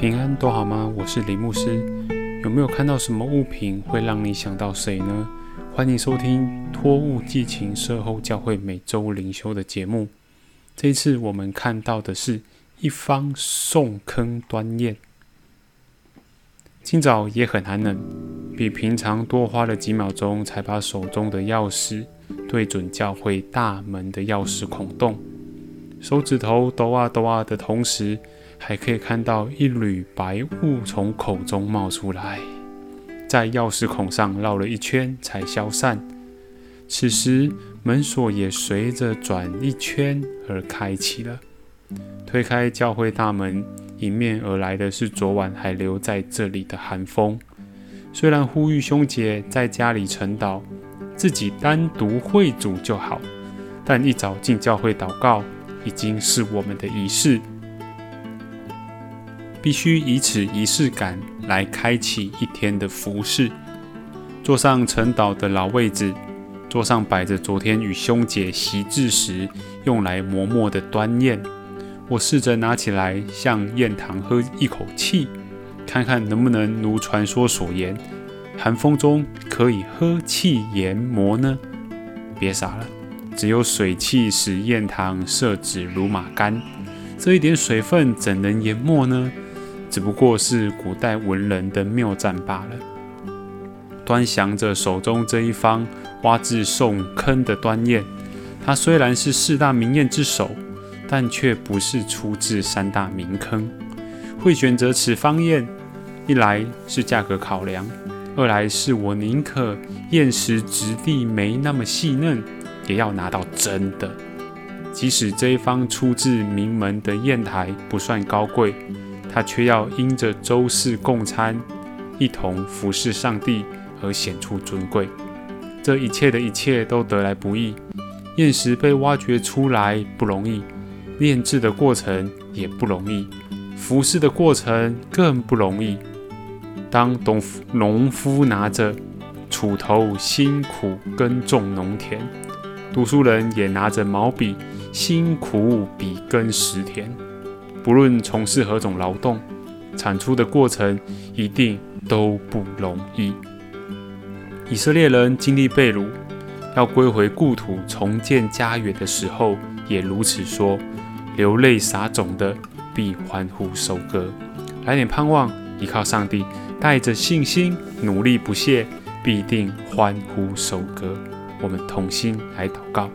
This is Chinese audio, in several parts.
平安都好吗？我是李牧师。有没有看到什么物品会让你想到谁呢？欢迎收听托物寄情社后教会每周灵修的节目。这一次我们看到的是一方送坑端砚。今早也很寒冷，比平常多花了几秒钟，才把手中的钥匙对准教会大门的钥匙孔洞，手指头抖啊抖啊的同时。还可以看到一缕白雾从口中冒出来，在钥匙孔上绕了一圈才消散。此时门锁也随着转一圈而开启了。推开教会大门，迎面而来的是昨晚还留在这里的寒风。虽然呼吁兄姐在家里晨祷，自己单独会主就好，但一早进教会祷告已经是我们的仪式。必须以此仪式感来开启一天的服饰。坐上陈导的老位置，桌上摆着昨天与兄姐习字时用来磨墨的端砚。我试着拿起来，向砚堂喝一口气，看看能不能如传说所言，寒风中可以喝气研磨呢？别傻了，只有水汽使砚堂色纸如马干，这一点水分怎能研墨呢？只不过是古代文人的谬赞罢了。端详着手中这一方挖至宋坑的端砚，它虽然是四大名砚之首，但却不是出自三大名坑。会选择此方砚，一来是价格考量，二来是我宁可砚石质地没那么细嫩，也要拿到真的。即使这一方出自名门的砚台不算高贵。他却要因着周氏共餐，一同服侍上帝而显出尊贵。这一切的一切都得来不易。砚石被挖掘出来不容易，炼制的过程也不容易，服侍的过程更不容易。当农农夫拿着锄头辛苦耕种农田，读书人也拿着毛笔辛苦笔耕石田。不论从事何种劳动，产出的过程一定都不容易。以色列人经历被掳，要归回故土、重建家园的时候，也如此说：流泪撒种的，必欢呼收割。来点盼望，依靠上帝，带着信心，努力不懈，必定欢呼收割。我们同心来祷告。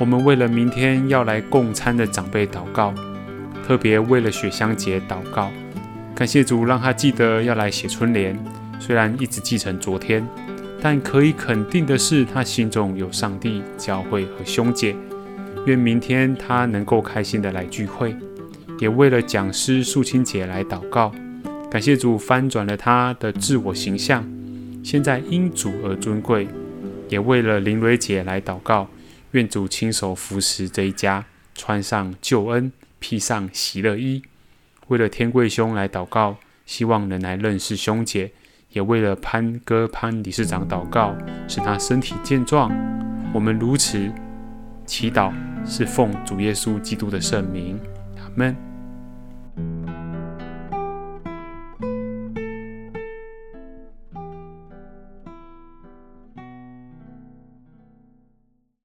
我们为了明天要来共餐的长辈祷告。特别为了雪香节祷告，感谢主让他记得要来写春联。虽然一直记成昨天，但可以肯定的是，他心中有上帝、教会和兄姐。愿明天他能够开心的来聚会。也为了讲师素清姐来祷告，感谢主翻转了他的自我形象，现在因主而尊贵。也为了林蕊姐来祷告，愿主亲手扶持这一家，穿上救恩。披上喜乐衣，为了天贵兄来祷告，希望能来认识兄姐；也为了潘哥潘理事长祷告，使他身体健壮。我们如此祈祷，是奉主耶稣基督的圣名，阿门。